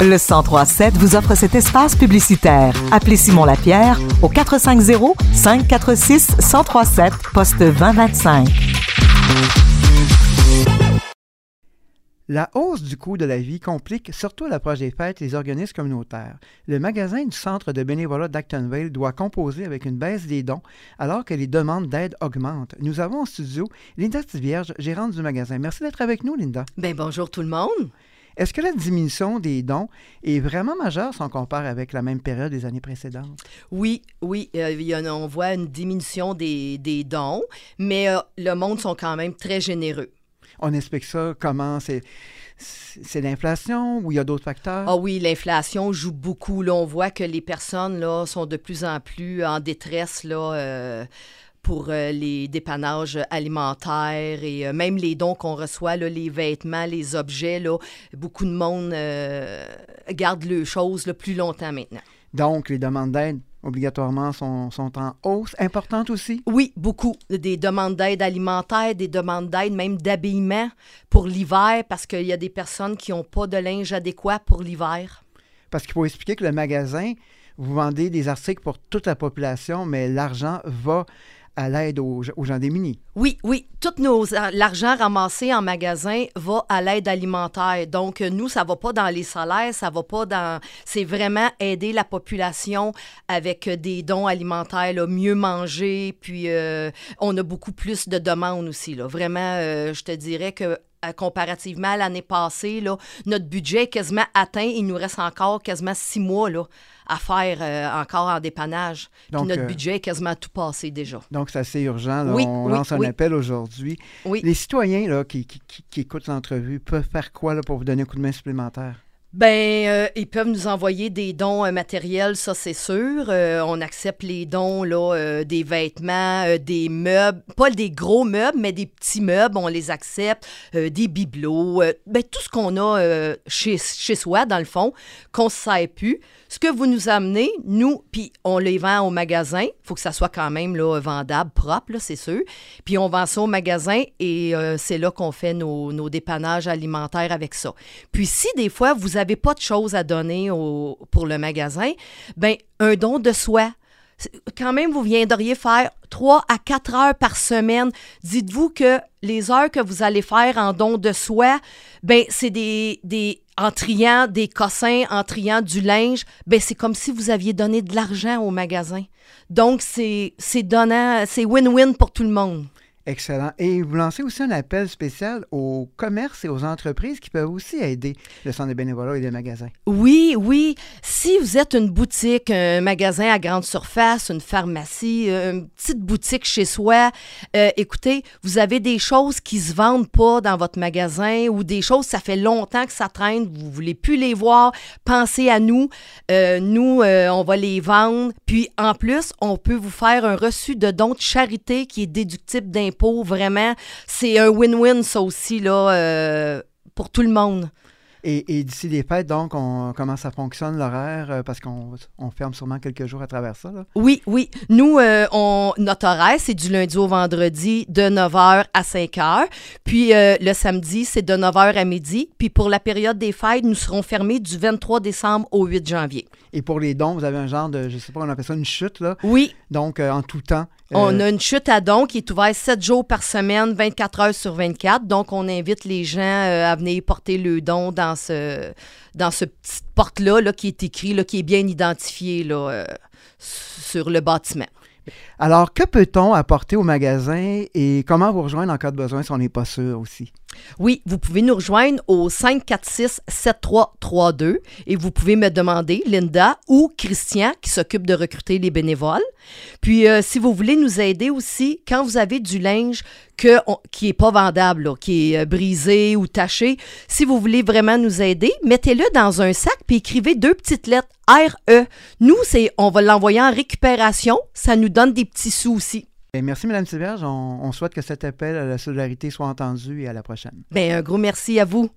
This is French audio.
Le 1037 vous offre cet espace publicitaire. Appelez Simon Lapierre au 450 546 1037 poste 2025. La hausse du coût de la vie complique, surtout à l'approche des fêtes, les organismes communautaires. Le magasin du Centre de bénévolat d'Actonville doit composer avec une baisse des dons alors que les demandes d'aide augmentent. Nous avons en studio Linda Tivierge, gérante du magasin. Merci d'être avec nous, Linda. Bien, bonjour tout le monde. Est-ce que la diminution des dons est vraiment majeure si on compare avec la même période des années précédentes? Oui, oui, euh, on voit une diminution des, dons, mais euh, le monde sont quand même très généreux. On explique ça comment c'est c'est l'inflation ou il y a d'autres facteurs? Ah oui, l'inflation joue beaucoup. Là, on voit que les personnes là, sont de plus en plus en détresse là, euh, pour euh, les dépannages alimentaires et euh, même les dons qu'on reçoit, là, les vêtements, les objets. Là, beaucoup de monde garde les choses plus longtemps maintenant. Donc, les demandes d'aide obligatoirement sont, sont, en hausse. Importante aussi? Oui, beaucoup. Des demandes d'aide alimentaire, des demandes d'aide même d'habillement pour l'hiver parce qu'il y a des personnes qui n'ont pas de linge adéquat pour l'hiver. Parce qu'il faut expliquer que le magasin, vous vendez des articles pour toute la population, mais l'argent va à l'aide aux, gens démunis. Oui, oui. Tout nos, l'argent ramassé en magasin va à l'aide alimentaire. Donc, nous, ça va pas dans les salaires, ça va pas dans... C'est vraiment aider la population avec des dons alimentaires, mieux manger, puis euh, on a beaucoup plus de demandes aussi. Là. Vraiment, euh, je te dirais que euh, comparativement à l'année passée, là, notre budget est quasiment atteint. Il nous reste encore quasiment six mois là, à faire euh, encore en dépannage. Donc, notre euh, budget est quasiment tout passé déjà. Donc, c'est assez urgent. on lance un appel aujourd'hui. Les citoyens là, qui, qui écoutent l'entrevue peuvent faire quoi là, pour vous donner un coup de main supplémentaire? Ben, euh, ils peuvent nous envoyer des dons euh, matériels, ça c'est sûr. Euh, on accepte les dons là, des vêtements, des meubles, pas des gros meubles, mais des petits meubles, on les accepte, des bibelots, ben, tout ce qu'on a chez, chez soi dans le fond, qu'on ne sait plus. Ce que vous nous amenez, nous, puis on les vend au magasin. Il faut que ça soit quand même là, vendable, propre, c'est sûr. Puis on vend ça au magasin et c'est là qu'on fait nos, nos dépannages alimentaires avec ça. Puis si des fois vous avez n'avez pas de choses à donner pour le magasin, ben un don de soi. Quand même, vous viendriez faire trois à quatre heures par semaine. Dites-vous que les heures que vous allez faire en don de soi, ben c'est des, des en triant des cossins, en triant du linge, ben c'est comme si vous aviez donné de l'argent au magasin. Donc c'est donnant, c'est win-win pour tout le monde. Excellent. Et vous lancez aussi un appel spécial aux commerces et aux entreprises qui peuvent aussi aider le centre des bénévolats et les magasins. Oui, oui. Si vous êtes une boutique, un magasin à grande surface, une pharmacie, une petite boutique chez soi, euh, écoutez, vous avez des choses qui se vendent pas dans votre magasin ou des choses, ça fait longtemps que ça traîne, vous voulez plus les voir, pensez à nous. Euh, nous, euh, on va les vendre. Puis en plus, on peut vous faire un reçu de don de charité qui est déductible d'impôts Vraiment, c'est un win-win, ça aussi, là, euh, pour tout le monde. Et, d'ici les fêtes, donc, on, comment ça fonctionne l'horaire? Euh, parce qu'on ferme sûrement quelques jours à travers ça. Oui, oui. Nous, euh, on, notre horaire, c'est du lundi au vendredi de 9h à 5h. Puis le samedi, c'est de 9h à midi. Puis pour la période des fêtes, nous serons fermés du 23 décembre au 8 janvier. Et pour les dons, vous avez un genre de, je sais pas, on appelle ça une chute, là? Oui. Donc, en tout temps, on euh, a une chute à dons qui est ouverte 7 jours par semaine, 24 heures sur 24. Donc, on invite les gens euh, à venir porter le don dans ce, dans ce porte-là là, qui est écrit, là, qui est bien identifié euh, sur le bâtiment. Alors, que peut-on apporter au magasin et comment vous rejoindre en cas de besoin si on n'est pas sûr aussi? Oui, vous pouvez nous rejoindre au 546-7332 et vous pouvez me demander, Linda ou Christian, qui s'occupe de recruter les bénévoles. Puis, euh, si vous voulez nous aider aussi, quand vous avez du linge qui n'est pas vendable, qui est euh, brisé ou taché, si vous voulez vraiment nous aider, mettez-le dans un sac puis écrivez deux petites lettres RE. Nous, c'est, on va l'envoyer en récupération. Ça nous donne des petits sous aussi. Ben, merci, Mme Silverge. On, souhaite que cet appel à la solidarité soit entendu et à la prochaine. Bien, un gros merci à vous.